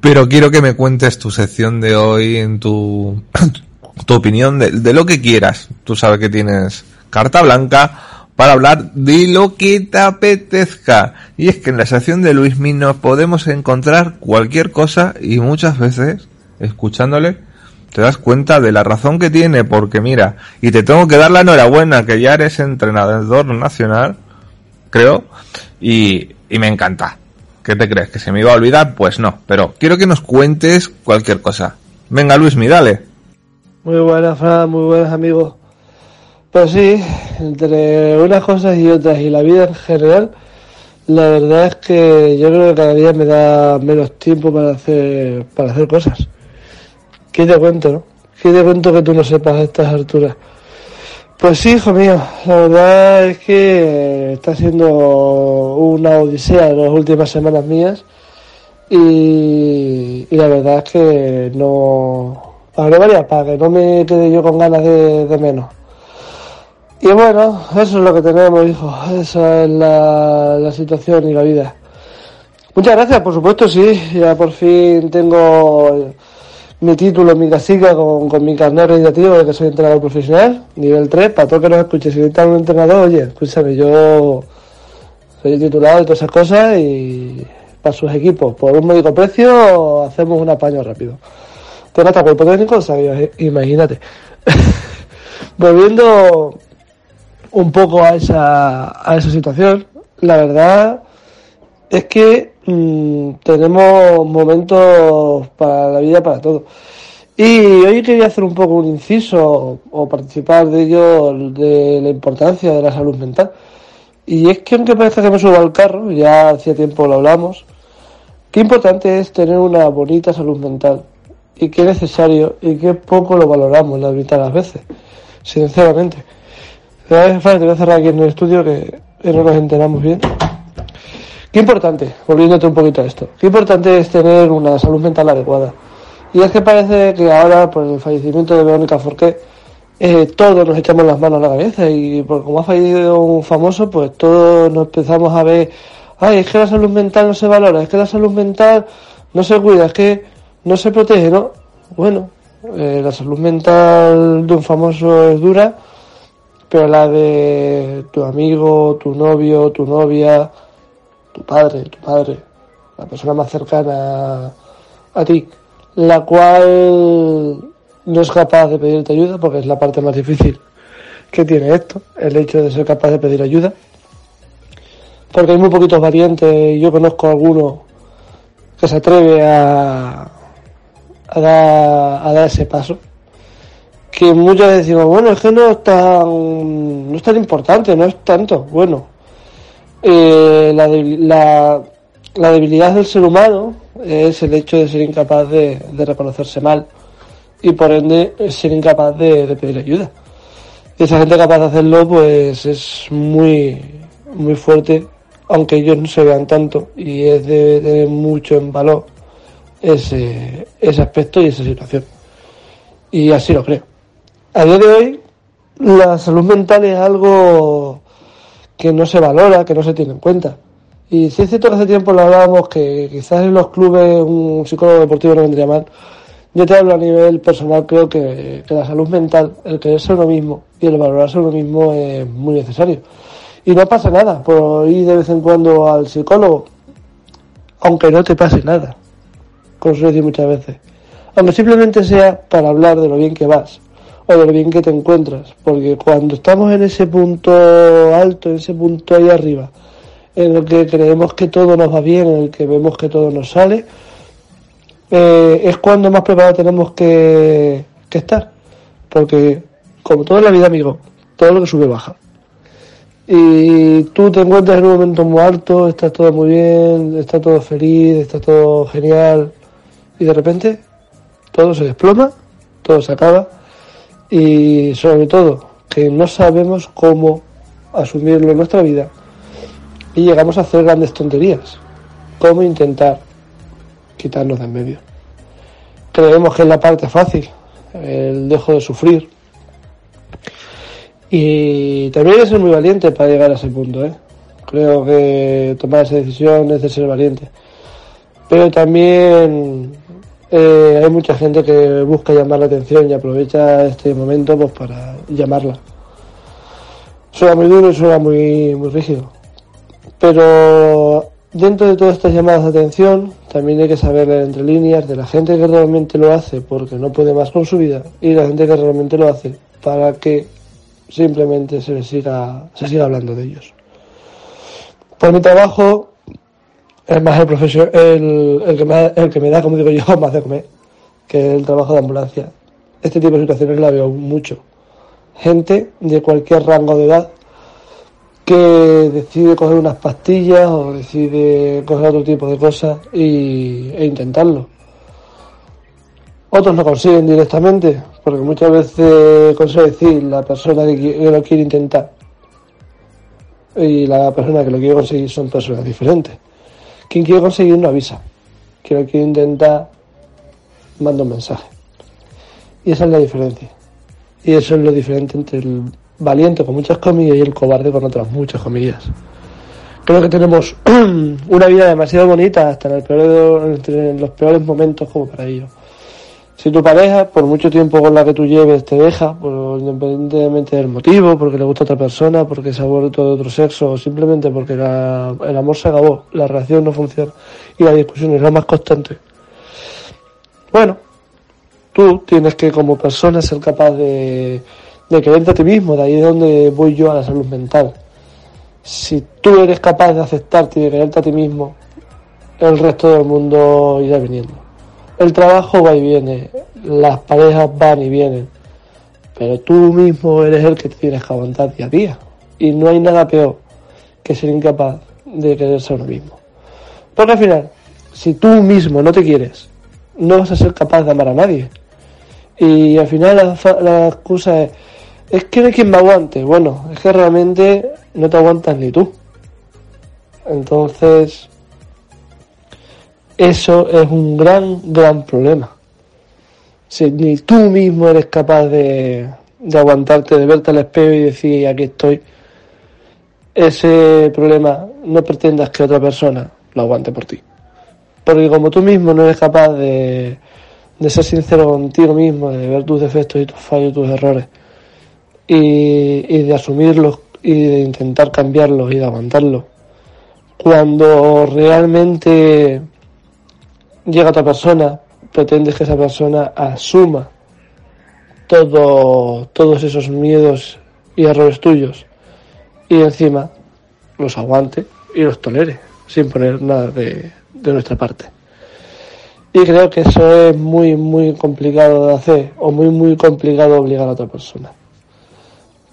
Pero quiero que me cuentes tu sección de hoy en tu, tu opinión de, de lo que quieras. Tú sabes que tienes carta blanca para hablar de lo que te apetezca. Y es que en la sección de Luis nos podemos encontrar cualquier cosa y muchas veces, escuchándole, te das cuenta de la razón que tiene, porque mira, y te tengo que dar la enhorabuena que ya eres entrenador nacional, creo, y, y me encanta. ¿Qué te crees? ¿Que se me iba a olvidar? Pues no, pero quiero que nos cuentes cualquier cosa. Venga Luismi, dale. Muy buenas, Fran, muy buenas amigos. Pues sí, entre unas cosas y otras y la vida en general, la verdad es que yo creo que cada día me da menos tiempo para hacer, para hacer cosas. ¿Qué te cuento, no? ¿Qué te cuento que tú no sepas a estas alturas? Pues sí, hijo mío, la verdad es que está siendo una odisea las últimas semanas mías y, la verdad es que no... Para varias, para que no me quede yo con ganas de menos. Y bueno, eso es lo que tenemos, hijo. Esa es la, situación y la vida. Muchas gracias, por supuesto, sí. Ya por fin tengo mi título, mi casica con, con mi carnet registrativo de que soy entrenador profesional, nivel 3, para todo que nos escuche. Si necesitan un entrenador, oye, escúchame, yo soy titulado de todas esas cosas y para sus equipos, por un módico precio, hacemos un apaño rápido. Tengo hasta cuerpo técnico, sabía, imagínate. Volviendo un poco a esa, a esa situación. La verdad es que mmm, tenemos momentos para la vida, para todo. Y hoy quería hacer un poco un inciso o participar de ello de la importancia de la salud mental. Y es que aunque parezca que me subo al carro, ya hacía tiempo lo hablamos, qué importante es tener una bonita salud mental y qué necesario y qué poco lo valoramos la mitad de las veces, sinceramente. Te voy a cerrar aquí en el estudio que no nos enteramos bien. Qué importante, volviéndote un poquito a esto, qué importante es tener una salud mental adecuada. Y es que parece que ahora, por el fallecimiento de Verónica Forqué, eh, todos nos echamos las manos a la cabeza y por como ha fallecido un famoso, pues todos nos empezamos a ver, ay, es que la salud mental no se valora, es que la salud mental no se cuida, es que no se protege, ¿no? Bueno, eh, la salud mental de un famoso es dura, pero la de tu amigo, tu novio, tu novia, tu padre, tu padre, la persona más cercana a ti, la cual no es capaz de pedirte ayuda porque es la parte más difícil que tiene esto, el hecho de ser capaz de pedir ayuda. Porque hay muy poquitos valientes, yo conozco a alguno que se atreve a, a, dar, ese paso. Que muchas veces decimos, bueno, es que no es tan, no es tan importante, no es tanto. Bueno, eh, la, la, debilidad del ser humano es el hecho de ser incapaz de, reconocerse mal y por ende ser incapaz de, pedir ayuda. Y esa gente capaz de hacerlo pues es muy, muy fuerte, aunque ellos no se vean tanto y es de tener mucho en valor ese, ese aspecto y esa situación. Y así lo creo. A día de hoy la salud mental es algo que no se valora, que no se tiene en cuenta. Y si es cierto hace tiempo lo hablábamos que quizás en los clubes un psicólogo deportivo no vendría mal. Yo te hablo a nivel personal, creo que, la salud mental, el quererse uno mismo y el valorarse uno mismo es muy necesario. Y no pasa nada por ir de vez en cuando al psicólogo, aunque no te pase nada, como suelo decir muchas veces. Aunque simplemente sea para hablar de lo bien que vas o lo bien que te encuentras, porque cuando estamos en ese punto alto, en ese punto ahí arriba, en el que creemos que todo nos va bien, en el que vemos que todo nos sale, eh, es cuando más preparados tenemos que, que estar. Porque, como todo en la vida, amigo, todo lo que sube baja. Y tú te encuentras en un momento muy alto, está todo muy bien, está todo feliz, está todo genial, y de repente todo se desploma, todo se acaba, y sobre todo que no sabemos cómo asumirlo en nuestra vida y llegamos a hacer grandes tonterías, como intentar quitarnos de en medio. Creemos que es la parte fácil, el dejo de sufrir. Y también hay que ser muy valiente para llegar a ese punto, ¿eh? Creo que tomar esa decisión es ser valiente. Pero también eh, hay mucha gente que busca llamar la atención y aprovecha este momento pues para llamarla. Suena muy duro y suena muy, muy rígido. Pero dentro de todas estas llamadas de atención, también hay que saber entre líneas de la gente que realmente lo hace porque no puede más con su vida y la gente que realmente lo hace para que simplemente se siga, se siga hablando de ellos. Por mi trabajo es más el profesor, el, el, que me, el que me da, como digo yo, más de comer, que el trabajo de ambulancia. Este tipo de situaciones la veo mucho. Gente de cualquier rango de edad que decide coger unas pastillas o decide coger otro tipo de cosas y, e intentarlo. Otros lo consiguen directamente, porque muchas veces consigue decir la persona que lo quiere intentar y la persona que lo quiere conseguir son personas diferentes. Quien quiere conseguir no avisa, quien quiere intentar manda un mensaje. Y esa es la diferencia. Y eso es lo diferente entre el valiente con muchas comillas y el cobarde con otras muchas comillas. Creo que tenemos una vida demasiado bonita hasta en, el peor, en los peores momentos como para ello. Si tu pareja, por mucho tiempo con la que tú lleves, te deja, por, independientemente del motivo, porque le gusta a otra persona, porque se ha vuelto de otro sexo, o simplemente porque el amor se acabó, la relación no funciona y la discusión es lo más constante. Bueno, tú tienes que como persona ser capaz de de quererte a ti mismo, de ahí es donde voy yo a la salud mental. Si tú eres capaz de aceptarte y de quererte a ti mismo, el resto del mundo irá viniendo. El trabajo va y viene, las parejas van y vienen, pero tú mismo eres el que te tienes que aguantar día a día. Y no hay nada peor que ser incapaz de quererse a uno mismo. Porque al final, si tú mismo no te quieres, no vas a ser capaz de amar a nadie. Y al final la, la excusa es, es que no hay quien me aguante. Bueno, es que realmente no te aguantas ni tú. Entonces, eso es un gran, gran problema. Si ni tú mismo eres capaz de, de aguantarte, de verte al espejo y decir, aquí estoy, ese problema no pretendas que otra persona lo aguante por ti. Porque como tú mismo no eres capaz de, de ser sincero contigo mismo, de ver tus defectos y tus fallos y tus errores, y, y de asumirlos y de intentar cambiarlos y de aguantarlos, cuando realmente llega otra persona, pretendes que esa persona asuma todo, todos esos miedos y errores tuyos y encima los aguante y los tolere sin poner nada de, de nuestra parte. Y creo que eso es muy, muy complicado de hacer o muy, muy complicado obligar a otra persona.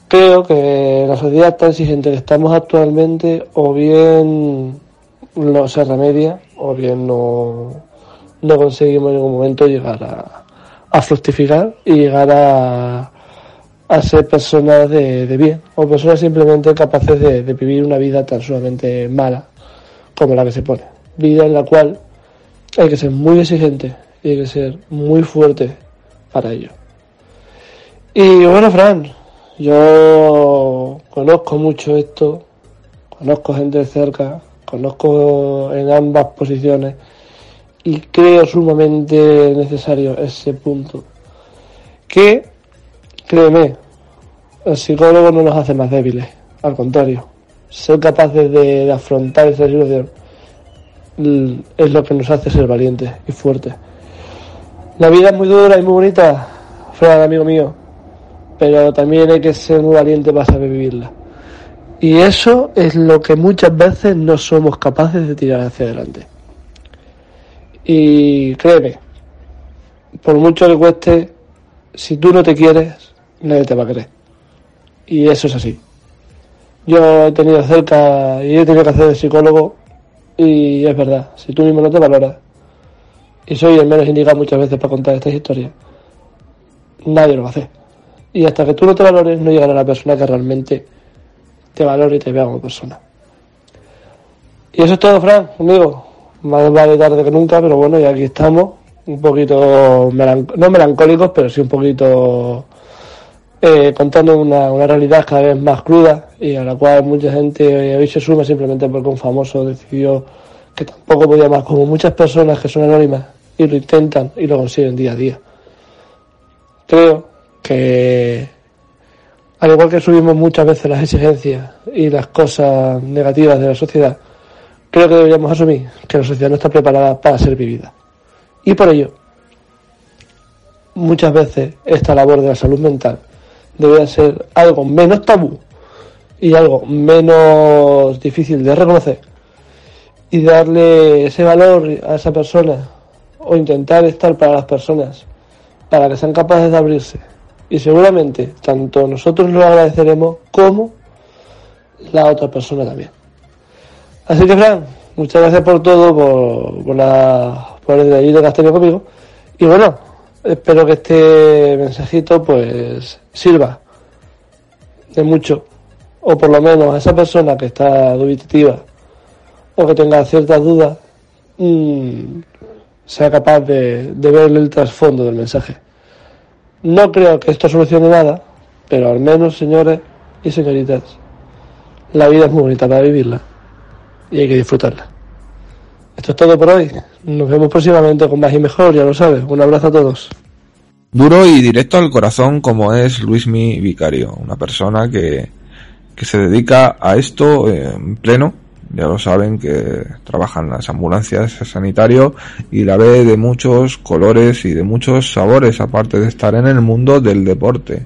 Creo que la sociedad tan exigente que estamos actualmente o bien no se remedia o bien no, no conseguimos en ningún momento llegar a, a fructificar y llegar a, a ser personas de, de bien o personas simplemente capaces de, de vivir una vida tan sumamente mala como la que se pone. Vida en la cual hay que ser muy exigente y hay que ser muy fuerte para ello. Y bueno, Fran, yo conozco mucho esto, conozco gente de cerca, conozco en ambas posiciones y creo sumamente necesario ese punto. Que, créeme, el psicólogo no nos hace más débiles, al contrario, ser capaces de, afrontar esa situación es lo que nos hace ser valientes y fuertes. La vida es muy dura y muy bonita, Fran, amigo mío, pero también hay que ser muy valiente para saber vivirla. Y eso es lo que muchas veces no somos capaces de tirar hacia adelante. Y créeme, por mucho que cueste, si tú no te quieres, nadie te va a querer. Y eso es así. Yo he tenido cerca y he tenido que hacer de psicólogo y es verdad, si tú mismo no te valoras, y soy el menos indicado muchas veces para contar estas historias, nadie lo va a hacer. Y hasta que tú no te valores, no llegará la persona que realmente te valore y te vea como persona. Y eso es todo, Fran, amigo. Más vale tarde que nunca, pero bueno, y aquí estamos, un poquito, no melancólicos, pero sí un poquito eh, contando una, una, realidad cada vez más cruda y a la cual mucha gente hoy se suma simplemente porque un famoso decidió que tampoco podía más, como muchas personas que son anónimas y lo intentan y lo consiguen día a día. Creo que al igual que subimos muchas veces las exigencias y las cosas negativas de la sociedad, creo que deberíamos asumir que la sociedad no está preparada para ser vivida. Y por ello, muchas veces esta labor de la salud mental debería ser algo menos tabú y algo menos difícil de reconocer y darle ese valor a esa persona o intentar estar para las personas para que sean capaces de abrirse y seguramente tanto nosotros lo agradeceremos como la otra persona también. Así que Fran, muchas gracias por todo, por, por, el ayuda que has tenido conmigo y bueno, espero que este mensajito pues sirva de mucho o por lo menos a esa persona que está dubitativa o que tenga ciertas dudas mmm, sea capaz de ver el trasfondo del mensaje. No creo que esto solucione nada, pero al menos, señores y señoritas, la vida es muy bonita para vivirla y hay que disfrutarla. Esto es todo por hoy. Nos vemos próximamente con más y mejor, ya lo sabes. Un abrazo a todos. Duro y directo al corazón como es Luismi Vicario, una persona que, que se dedica a esto en pleno ya lo saben que trabajan las ambulancias sanitario y la ve de muchos colores y de muchos sabores aparte de estar en el mundo del deporte.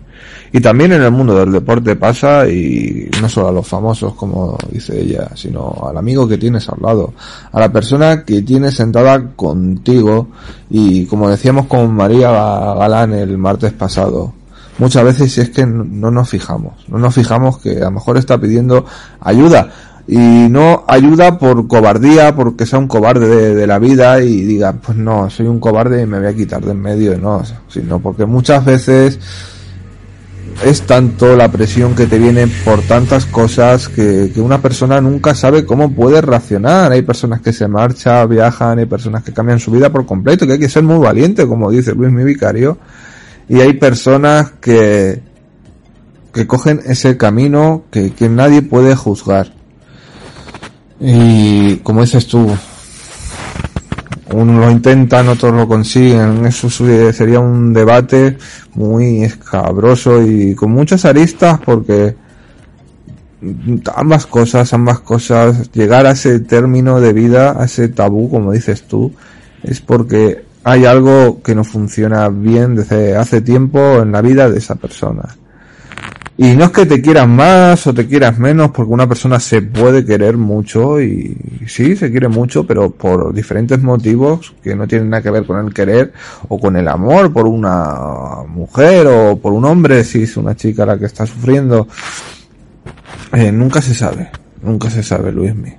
Y también en el mundo del deporte pasa y no solo a los famosos como dice ella sino al amigo que tienes al lado a la persona que tienes sentada contigo y como decíamos con María Galán el martes pasado muchas veces es que no nos fijamos no nos fijamos que a lo mejor está pidiendo ayuda y no ayuda por cobardía, porque sea un cobarde de, la vida y diga, pues no, soy un cobarde y me voy a quitar de en medio, no, sino porque muchas veces es tanto la presión que te viene por tantas cosas que, que, una persona nunca sabe cómo puede reaccionar. Hay personas que se marchan, viajan, hay personas que cambian su vida por completo, que hay que ser muy valiente, como dice Luis mi vicario. Y hay personas que, que cogen ese camino que, que nadie puede juzgar. Y como dices tú, uno lo intentan, otros lo consiguen. Eso sería un debate muy escabroso y con muchas aristas porque ambas cosas, ambas cosas, llegar a ese término de vida, a ese tabú, como dices tú, es porque hay algo que no funciona bien desde hace tiempo en la vida de esa persona. Y no es que te quieras más o te quieras menos, porque una persona se puede querer mucho y sí, se quiere mucho, pero por diferentes motivos que no tienen nada que ver con el querer o con el amor por una mujer o por un hombre, si es una chica la que está sufriendo. Eh, nunca se sabe, nunca se sabe, Luismi.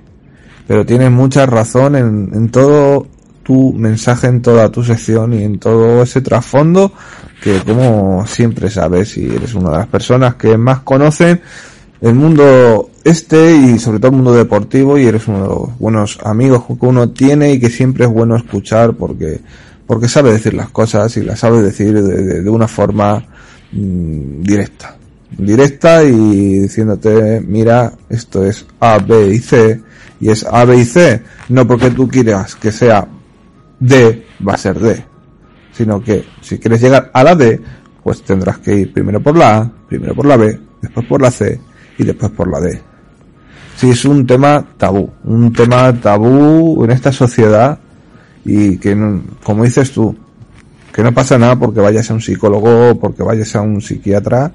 Pero tienes mucha razón en, en todo tu mensaje, en toda tu sección y en todo ese trasfondo que como siempre sabes y eres una de las personas que más conocen el mundo este y sobre todo el mundo deportivo y eres uno de los buenos amigos que uno tiene y que siempre es bueno escuchar porque porque sabe decir las cosas y las sabe decir de, una forma mmm, directa. Directa y diciéndote mira esto es A, B y C y es A, B y C no porque tú quieras que sea D va a ser D sino que si quieres llegar a la D, pues tendrás que ir primero por la A, primero por la B, después por la C y después por la D. Sí, es un tema tabú, un tema tabú en esta sociedad y que, como dices tú, que no pasa nada porque vayas a un psicólogo, porque vayas a un psiquiatra,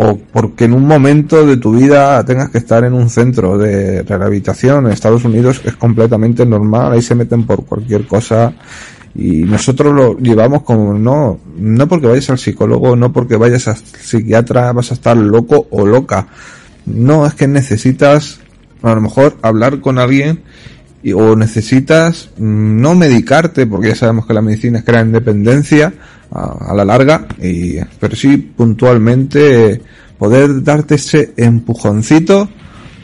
o porque en un momento de tu vida tengas que estar en un centro de rehabilitación en Estados Unidos es completamente normal, ahí se meten por cualquier cosa y nosotros lo llevamos como no, no porque vayas al psicólogo, no porque vayas al psiquiatra vas a estar loco o loca. No, es que necesitas a lo mejor hablar con alguien y, o necesitas mm, no medicarte, porque ya sabemos que la medicina crea independencia a, la larga, y, pero sí puntualmente poder darte ese empujoncito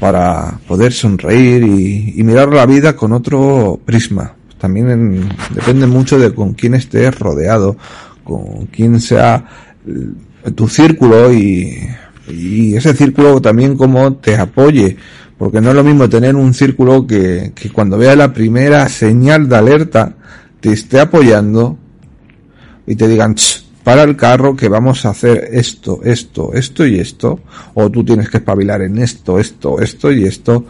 para poder sonreír y, mirar la vida con otro prisma. También en, depende mucho de con quién estés rodeado, con quién sea eh, tu círculo y, y ese círculo también como te apoye, porque no es lo mismo tener un círculo que, que cuando vea la primera señal de alerta te esté apoyando y te digan, para el carro que vamos a hacer esto, esto, esto y esto, o tú tienes que espabilar en esto, esto, esto y esto,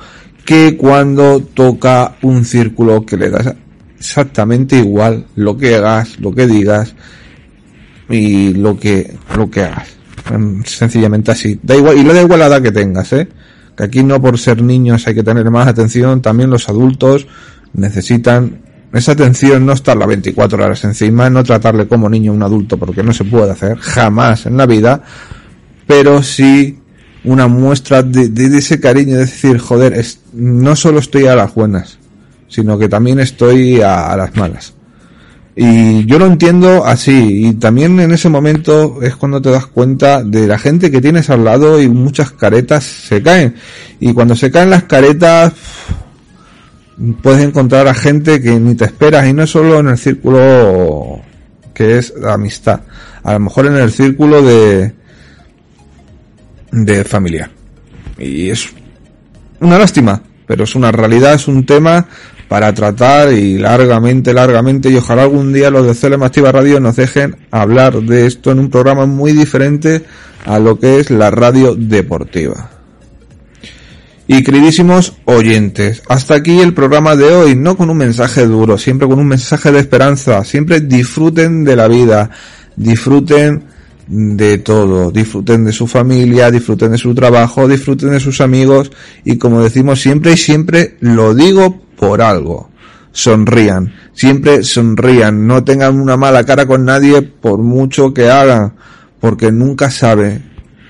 que cuando toca un círculo que le das exactamente igual lo que hagas, lo que digas y lo que, lo que hagas. Em, sencillamente así. Da igual, y le da igual la edad que tengas, ¿eh? Que aquí no por ser niños hay que tener más atención, también los adultos necesitan esa atención, no estar las 24 horas encima, no tratarle como niño a un adulto porque no se puede hacer jamás en la vida, pero sí una muestra de, ese cariño, de decir, joder, no solo estoy a las buenas, sino que también estoy a, las malas. Y yo lo entiendo así, y también en ese momento es cuando te das cuenta de la gente que tienes al lado y muchas caretas se caen. Y cuando se caen las caretas, puedes encontrar a gente que ni te esperas, y no solo en el círculo que es la amistad, a lo mejor en el círculo de, de familia. Y es una lástima, pero es una realidad, es un tema para tratar y largamente, largamente y ojalá algún día los de CLM Activa Radio nos dejen hablar de esto en un programa muy diferente a lo que es la radio deportiva. Y queridísimos oyentes, hasta aquí el programa de hoy, no con un mensaje duro, siempre con un mensaje de esperanza, siempre disfruten de la vida, disfruten de todo, disfruten de su familia, disfruten de su trabajo, disfruten de sus amigos y como decimos siempre y siempre lo digo por algo. Sonrían, siempre sonrían, no tengan una mala cara con nadie por mucho que hagan, porque nunca sabe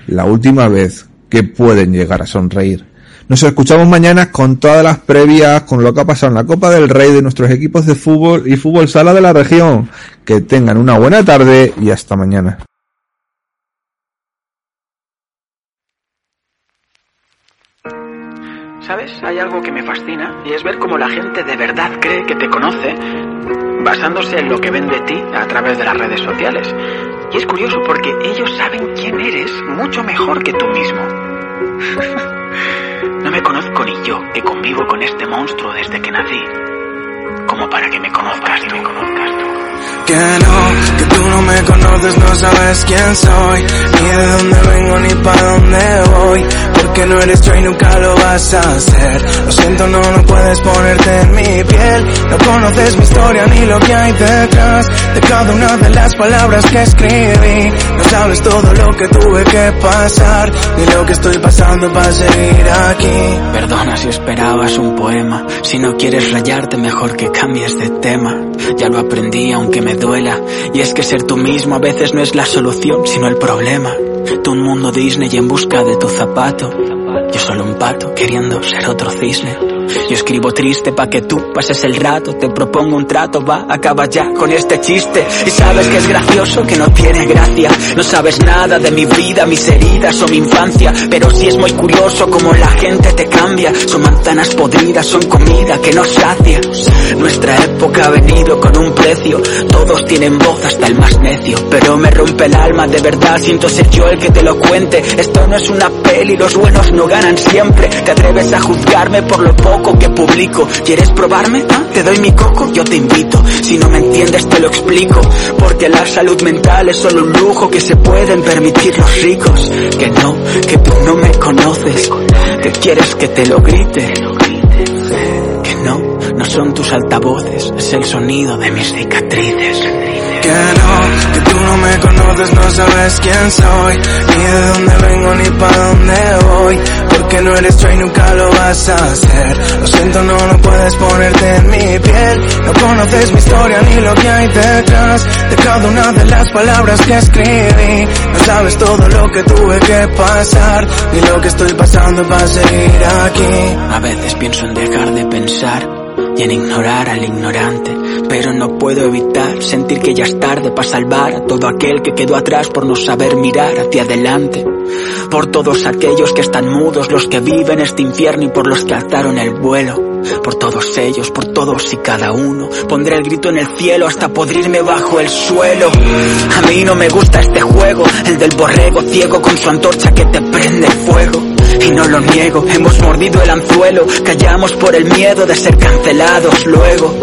la última vez que pueden llegar a sonreír. Nos escuchamos mañana con todas las previas, con lo que ha pasado en la Copa del Rey de nuestros equipos de fútbol y fútbol sala de la región. Que tengan una buena tarde y hasta mañana. ¿Sabes? Hay algo que me fascina y es ver cómo la gente de verdad cree que te conoce basándose en lo que ven de ti a través de las redes sociales. Y es curioso porque ellos saben quién eres mucho mejor que tú mismo. no me conozco ni yo, que convivo con este monstruo desde que nací, como para que me conozcas tú. Que no, que tú no me conoces, no sabes quién soy, ni de dónde vengo ni para dónde voy, porque no eres yo y nunca lo vas a hacer. Lo siento, no, no puedes ponerte en mi piel, no conoces mi historia ni lo que hay detrás de cada una de las palabras que escribí. No sabes todo lo que tuve que pasar, ni lo que estoy pasando para seguir aquí. Perdona si esperabas un poema, si no quieres rayarte mejor que cambies de tema. Ya lo aprendí aunque me duela, y es que ser tú mismo a veces no es la solución, sino el problema. Tú un mundo Disney en busca de tu zapato, yo solo un pato queriendo ser otro cisne. Yo escribo triste pa' que tú pases el rato, te propongo un trato, va, acaba ya con este chiste. Y sabes que es gracioso, que no tiene gracia. No sabes nada de mi vida, mis heridas o mi infancia, pero sí es muy curioso como la gente te cambia. Son manzanas podridas, son comida que nos sacia. Nuestra época ha venido con un precio, todos tienen voz hasta el más necio, pero me rompe el alma, de verdad siento ser yo el que te lo cuente. Esto no es una peli, los buenos no ganan siempre. Te atreves a juzgarme por lo poco que publico. ¿Quieres probarme? ¿Ah? Te doy mi coco, yo te invito. Si no me entiendes te lo explico. Porque la salud mental es solo un lujo que se pueden permitir los ricos. Que no, que tú no me conoces. Que quieres que te lo grite. Que no, no son tus altavoces, es el sonido de mis cicatrices. Que no, que tú no me conoces, no sabes quién soy, ni de dónde vengo ni para dónde voy, porque no eres yo y nunca lo vas a hacer. Lo siento, no, no puedes ponerte en mi piel, no conoces mi historia ni lo que hay detrás de cada una de las palabras que escribí. No sabes todo lo que tuve que pasar, ni lo que estoy pasando para seguir aquí. A veces pienso en dejar de pensar y en ignorar al ignorante, pero no puedo evitar sentir que ya es tarde para salvar a todo aquel que quedó atrás por no saber mirar hacia adelante. Por todos aquellos que están mudos, los que viven este infierno y por los que alzaron el vuelo. Por todos ellos, por todos y cada uno, pondré el grito en el cielo hasta podrirme bajo el suelo. A mí no me gusta este juego, el del borrego ciego con su antorcha que te prende fuego. Lo niego, hemos mordido el anzuelo, callamos por el miedo de ser cancelados luego.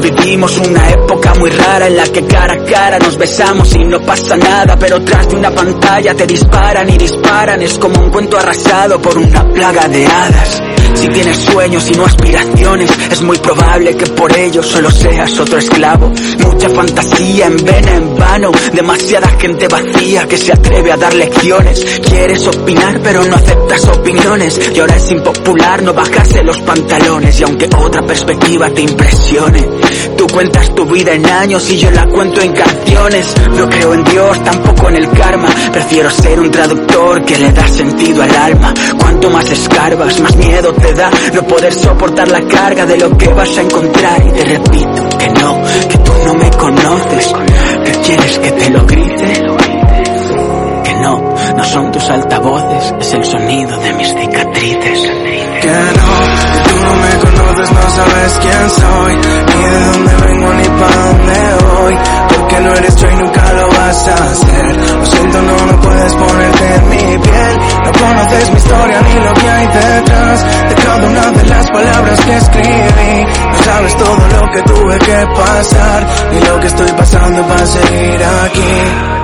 Vivimos una época muy rara en la que cara a cara nos besamos y no pasa nada, pero tras de una pantalla te disparan y disparan, es como un cuento arrasado por una plaga de hadas. Si tienes sueños y no aspiraciones, es muy probable que por ello solo seas otro esclavo. Mucha fantasía en vena en vano, demasiada gente vacía que se atreve a dar lecciones. Quieres opinar pero no aceptas opiniones y ahora es impopular no bajarse los pantalones y aunque otra perspectiva te impresione, tú cuentas tu vida en años y yo la cuento en canciones. No creo en Dios, tampoco en el karma, prefiero ser un traductor que le da sentido al alma. Cuanto más escarbas, más miedo no poder soportar la carga de lo que vas a encontrar. Y te repito que no, que tú no me conoces, que quieres que te lo grite, que no, no son tus altavoces, es el sonido de mis cicatrices. Que no, que tú no me conoces, no sabes quién soy, ni de dónde vengo ni para dónde voy, que no eres yo y nunca lo vas a hacer. Lo siento, no, no puedes ponerte en mi piel. No conoces mi historia ni lo que hay detrás de cada una de las palabras que escribí. No sabes todo lo que tuve que pasar, ni lo que estoy pasando para seguir aquí.